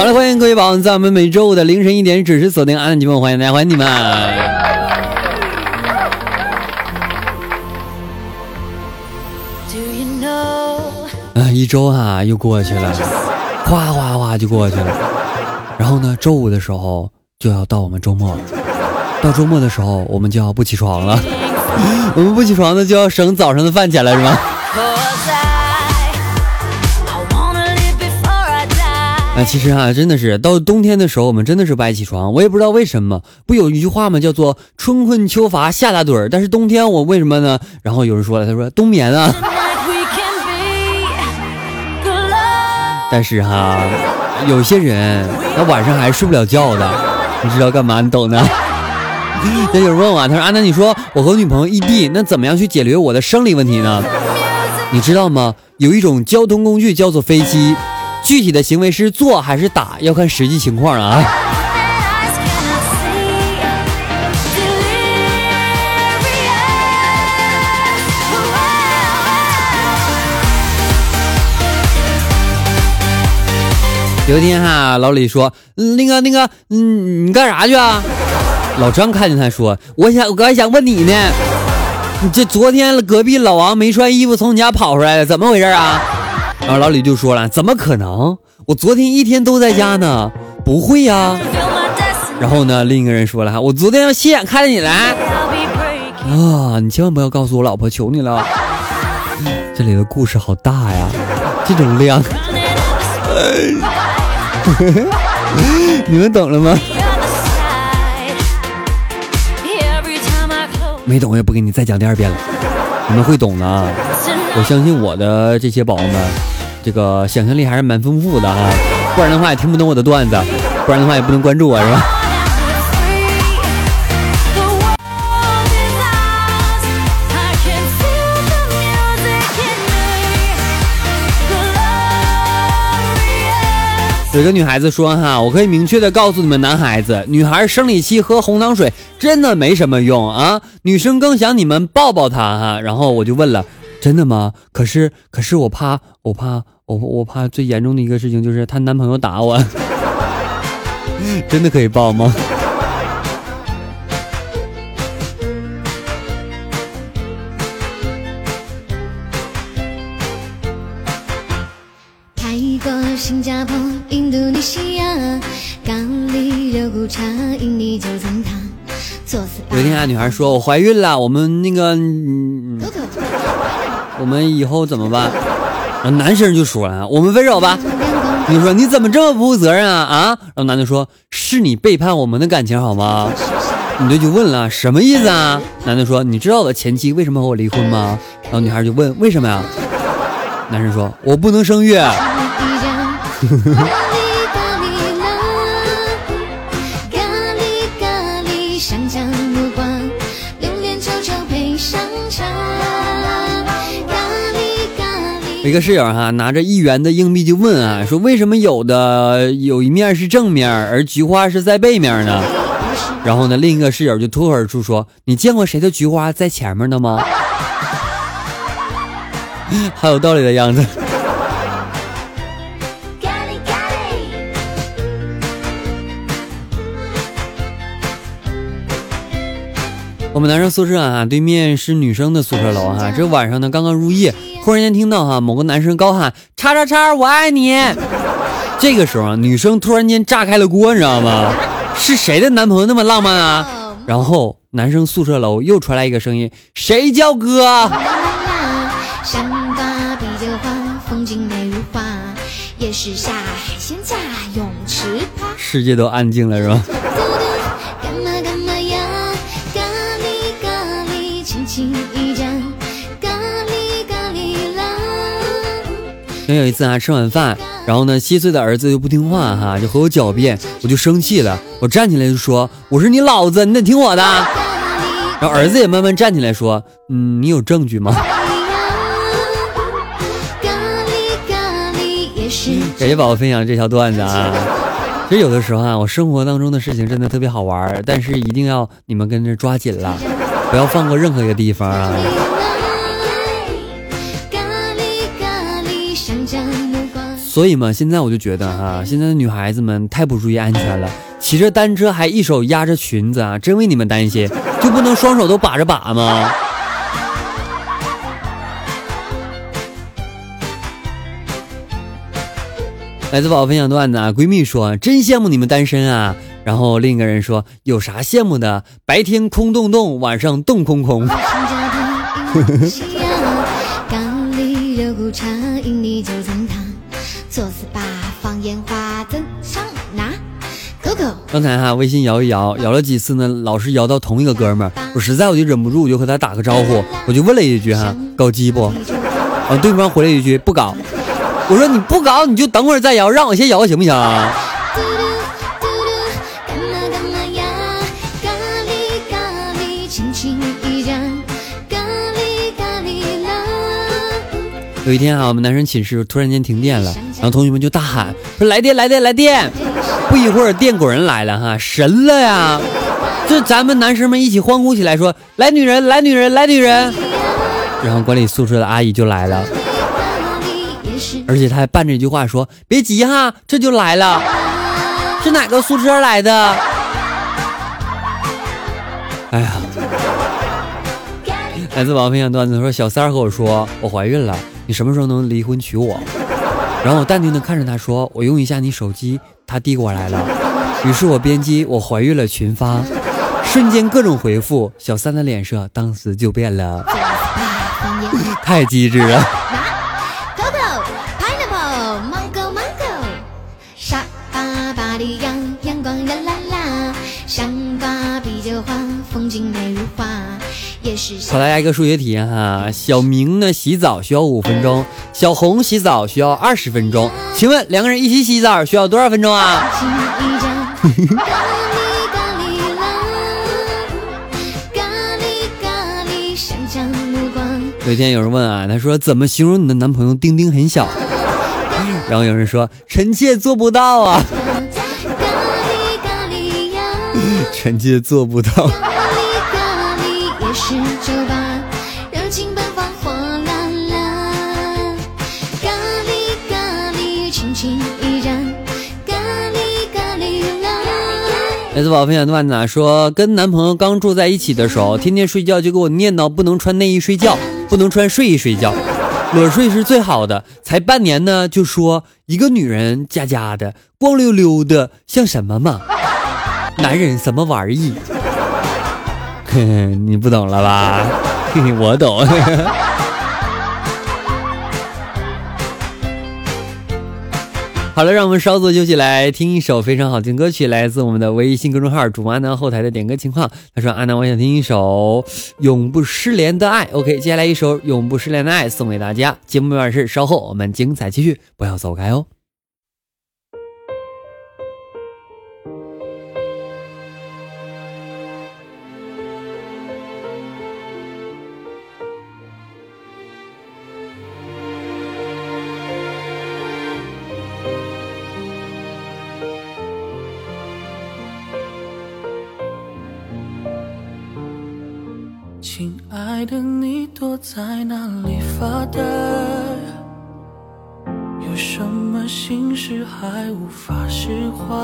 好了，欢迎各位宝宝在我们每周五的凌晨一点准时锁定安安节目，欢迎大家，欢迎你们。啊，一周啊又过去了，哗哗哗就过去了。然后呢，周五的时候就要到我们周末了。到周末的时候，我们就要不起床了。我们不起床呢，就要省早上的饭钱了，是吗？其实啊，真的是到冬天的时候，我们真的是不爱起床。我也不知道为什么。不有一句话吗？叫做“春困秋乏夏打盹儿”。但是冬天我为什么呢？然后有人说了，他说冬眠啊。但是哈，有些人他晚上还睡不了觉的，你知道干嘛？你懂的。那有人问我，他说：“阿南，你说我和女朋友异地，那怎么样去解决我的生理问题呢？你知道吗？有一种交通工具叫做飞机，具体的行为是做还是打，要看实际情况啊。”有一天哈，老李说：“那个那个，嗯，你干啥去啊？”老张看见他说：“我想，我还想问你呢，你这昨天隔壁老王没穿衣服从你家跑出来了，怎么回事啊？”然后老李就说了：“怎么可能？我昨天一天都在家呢，不会呀。”然后呢，另一个人说了：“我昨天要亲眼看见你来啊，你千万不要告诉我老婆，求你了。”这里的故事好大呀，这种量。你们懂了吗？没懂我也不给你再讲第二遍了。你们会懂的，我相信我的这些宝宝们，这个想象力还是蛮丰富的啊。不然的话也听不懂我的段子，不然的话也不能关注我，是吧？有个女孩子说：“哈，我可以明确的告诉你们，男孩子、女孩生理期喝红糖水真的没什么用啊，女生更想你们抱抱她哈。”然后我就问了：“真的吗？可是，可是我怕，我怕，我我怕最严重的一个事情就是她男朋友打我，真的可以抱吗？”新加坡、印度尼西亚、咖喱肉骨茶、印尼九层塔。有一天啊，女孩说：“我怀孕了，我们那个，我们以后怎么办？”然后男生就说了：“我们分手吧。”女生说你怎么这么不负责任啊啊！然后男的说：“是你背叛我们的感情好吗？”女的就问了：“什么意思啊？”男的说：“你知道我的前妻为什么和我离婚吗？”然后女孩就问：“为什么呀？”男生说：“我不能生育。” 一个室友哈拿着一元的硬币就问啊，说为什么有的有一面是正面，而菊花是在背面呢？然后呢，另一个室友就脱口而出说：“你见过谁的菊花在前面的吗？” 好有道理的样子。我们男生宿舍啊，对面是女生的宿舍楼哈。这晚上呢，刚刚入夜，忽然间听到哈某个男生高喊“叉叉叉，我爱你”。这个时候啊，女生突然间炸开了锅，你知道吗？是谁的男朋友那么浪漫啊？然后男生宿舍楼又传来一个声音：“谁叫哥？”世界都安静了，是吧？有一次啊，吃晚饭，然然后呢，七岁的儿子又不听话哈，就和我狡辩，我就生气了，我站起来就说：“我是你老子，你得听我的。”然后儿子也慢慢站起来说：“嗯，你有证据吗？”感谢宝宝分享这条段子啊！其实有的时候啊，我生活当中的事情真的特别好玩，但是一定要你们跟着抓紧了，不要放过任何一个地方啊！所以嘛，现在我就觉得哈，现在的女孩子们太不注意安全了，骑着单车还一手压着裙子啊，真为你们担心，就不能双手都把着把吗？来自宝宝分享段子啊，闺蜜说真羡慕你们单身啊，然后另一个人说有啥羡慕的，白天空洞洞，晚上洞空空。刚才哈微信摇一摇，摇了几次呢，老是摇到同一个哥们儿，我实在我就忍不住，我就和他打个招呼，我就问了一句哈，搞基不？啊，对方回了一句不搞。我说你不搞你就等会儿再摇，让我先摇行不行？有一天啊，我们男生寝室突然间停电了，然后同学们就大喊说来电来电来电！不一会儿电果人来了哈，神了呀！这咱们男生们一起欢呼起来说来女人来女人来女人！然后管理宿舍的阿姨就来了，而且她还伴着一句话说别急哈，这就来了。是哪个宿舍来的？哎呀！来自宝宝分享段子说小三和我说我怀孕了。你什么时候能离婚娶我？然后我淡定的看着他说：“我用一下你手机。”他递过来了，于是我编辑我怀孕了群发，瞬间各种回复，小三的脸色当时就变了，太机智了。考大家一个数学题哈，小明呢洗澡需要五分钟，小红洗澡需要二十分钟，请问两个人一起洗澡需要多少分钟啊？有一天有人问啊，他说怎么形容你的男朋友丁丁很小？然后有人说臣妾做不到啊，臣妾做不到。酒吧，热情奔放，火辣辣。咖喱咖喱，轻轻一沾，咖喱咖喱啦来自宝分享段子啊，说跟男朋友刚住在一起的时候，天天睡觉就给我念叨不能穿内衣睡觉，不能穿睡衣睡觉，裸睡是最好的。才半年呢，就说一个女人家家的光溜溜的像什么嘛？男人什么玩意？你不懂了吧？我懂。好了，让我们稍作休息，来听一首非常好听歌曲，来自我们的微信公众号“主播安南”后台的点歌情况。他说：“安南，我想听一首《永不失联的爱》。”OK，接下来一首《永不失联的爱》送给大家。节目没完事，稍后我们精彩继续，不要走开哦。亲爱的，你躲在哪里发呆？有什么心事还无法释怀？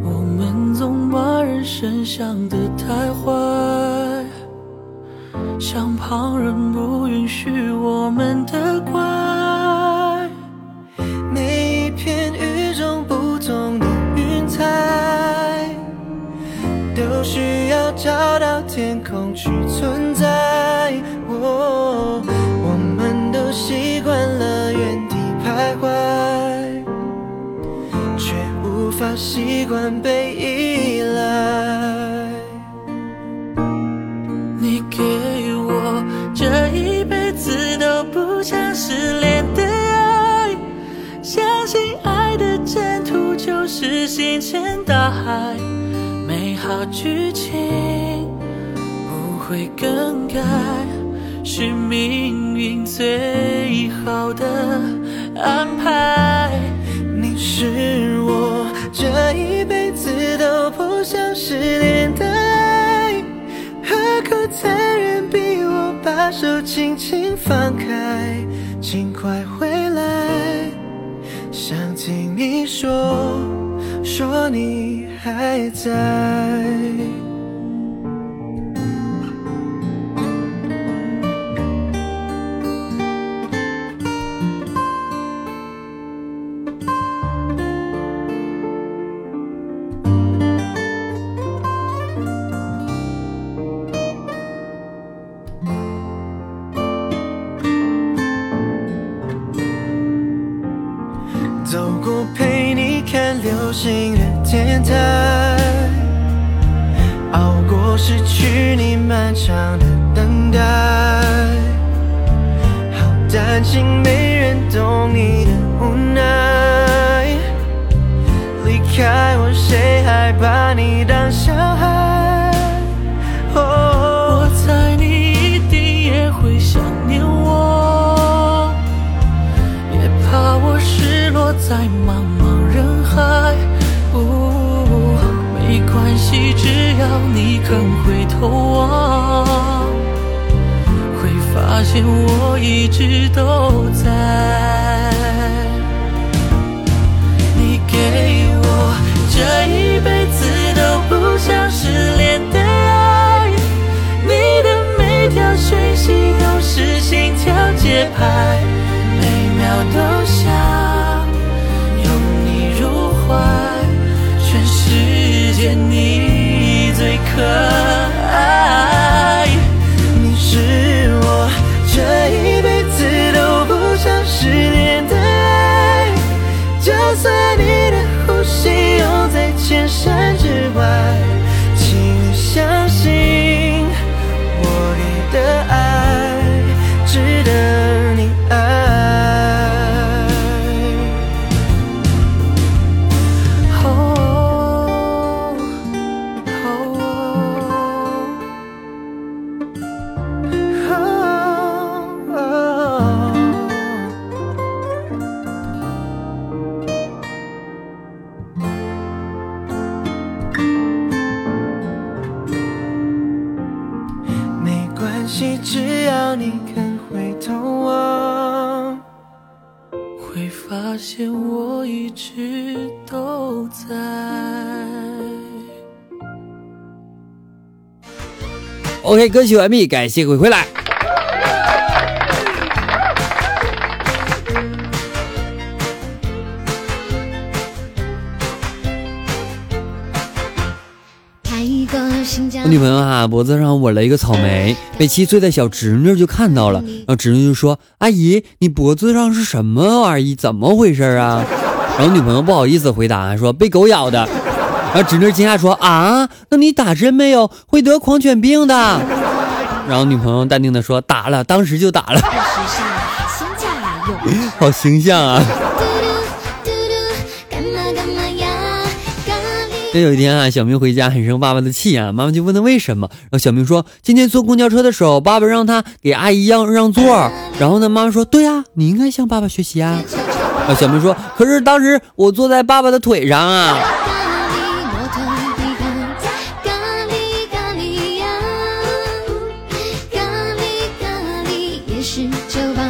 我们总把人生想得太坏，像旁人不允许我们习惯被依赖你给我这一辈子都不想失联的爱相信爱的征途就是星辰大海。美好剧情不会更改是命运最好的安排。你是我这一辈子都不想失联的爱，何苦残忍逼我把手轻轻放开？请快回来，想听你说，说你还在。肯回头望，会发现我一直都在。只要你肯回头望。会发现我一直都在。OK，歌曲完毕，感谢各位回来。我女朋友啊，脖子上纹了一个草莓，被七岁的小侄女就看到了，然后侄女就说：“阿姨，你脖子上是什么玩意？怎么回事啊？”然后女朋友不好意思回答说：“被狗咬的。”然后侄女惊讶说：“啊，那你打针没有？会得狂犬病的。”然后女朋友淡定的说：“打了，当时就打了。时尚新价有” 好形象啊！这有一天啊，小明回家很生爸爸的气啊，妈妈就问他为什么，然后小明说：“今天坐公交车的时候，爸爸让他给阿姨让让座，然后呢，妈妈说：对呀、你应该向爸爸学习啊。”然后小明说：“可是当时我坐在爸爸的腿上啊。”咖喱摩托皮卡，咖喱咖喱呀，咖喱咖喱夜市酒吧，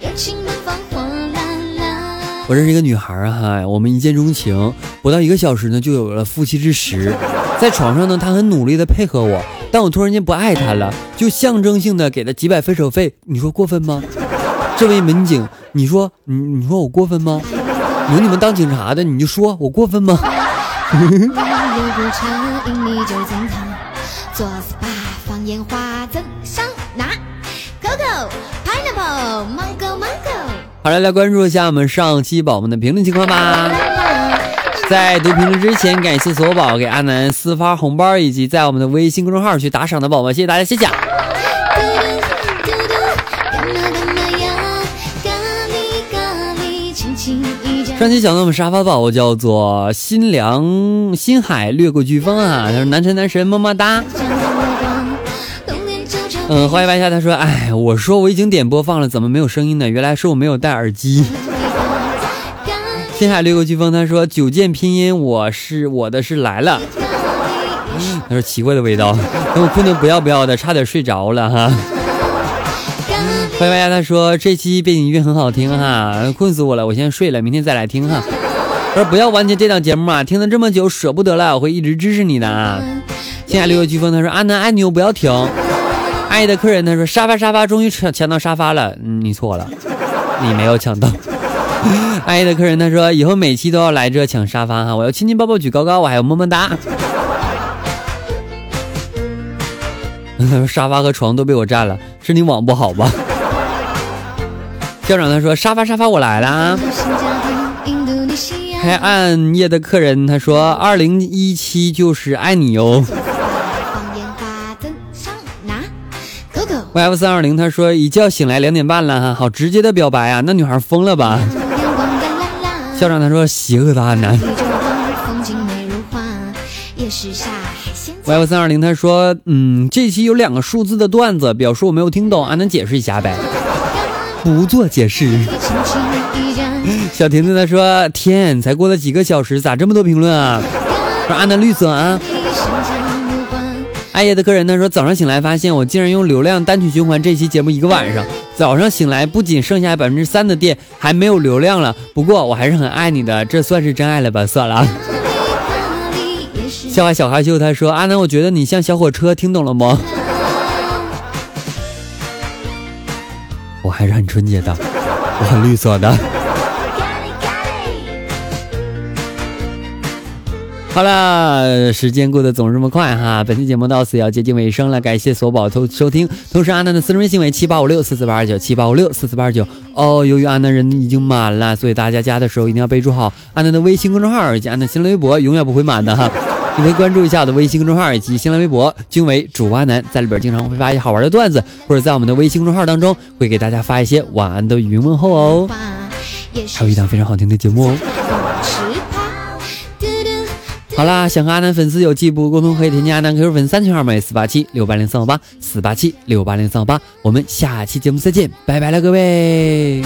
热情奔放火辣辣。我认识一个女孩儿啊，哈，我们一见钟情，不到一个小时呢，就有了夫妻之实。在床上呢，他很努力的配合我，但我突然间不爱他了，就象征性的给她几百分手费，你说过分吗？这位民警，你说你你说我过分吗？有你们当警察的，你就说我过分吗？好了，来关注一下我们上期宝宝们的评论情况吧。在读评论之前，感谢所有宝给阿南私发红包，以及在我们的微信公众号去打赏的宝宝，谢谢大家，谢谢。嘟嘟嘟，干嘛干嘛呀？咖喱咖喱，轻轻一夹，上期讲到我们沙发宝宝叫做心凉心海掠过飓风啊，他说男神男神么么哒。嗯，欢迎白下他说，哎，我说我已经点播放了，怎么没有声音呢？原来是我没有戴耳机。心海掠过飓风，他说九剑拼音，我是我的是来了。他说奇怪的味道，等我困得不要不要的，差点睡着了哈。欢迎大家他说这期背景音乐很好听哈，困死我了，我先睡了，明天再来听哈。他说不要完结这档节目啊，听了这么久舍不得了，我会一直支持你的啊。心海掠过飓风，他说阿南爱你，我不要停。爱的客人他说沙发沙发终于抢抢到沙发了，你错了，你没有抢到。爱的客人他说以后每期都要来这抢沙发哈，我要亲亲抱抱举高高，我还有么么哒。他 说沙发和床都被我占了，是你网不好吧？校长他说沙发沙发我来了啊。还暗夜的客人他说二零一七就是爱你哟。YF 三二零他说一觉醒来两点半了哈，好直接的表白啊，那女孩疯了吧？校长他说邪恶的阿南。YF 三二零他说嗯，这期有两个数字的段子，表示我没有听懂，阿南解释一下呗。不做解释。小婷子他说天，才过了几个小时，咋这么多评论啊？说阿南绿色啊。爱叶的客人他说早上醒来发现我竟然用流量单曲循环这期节目一个晚上，早上醒来不仅剩下百分之三的电，还没有流量了。不过我还是很爱你的，这算是真爱了吧？算了。笑话小害羞他说阿南，我觉得你像小火车，听懂了吗？我还是很纯洁的，我很绿色的。好了，时间过得总是这么快哈，本期节目到此要接近尾声了，感谢索宝收收听，同时阿南的私人微信为七八五六四四八二九七八五六四四八二九哦，由于阿南人已经满了，所以大家加的时候一定要备注好阿南的微信公众号以及阿南新浪微博，永远不会满的哈，你可以关注一下我的微信公众号以及新浪微博，均为主阿南，在里边经常会发一些好玩的段子，或者在我们的微信公众号当中会给大家发一些晚安的语音问候哦，还有一档非常好听的节目哦。好啦，想和阿南粉丝有进一步沟通，可以添加阿南 QQ 粉三群号码四八七六八零三五八四八七六八零三五八，我们下期节目再见，拜拜了各位。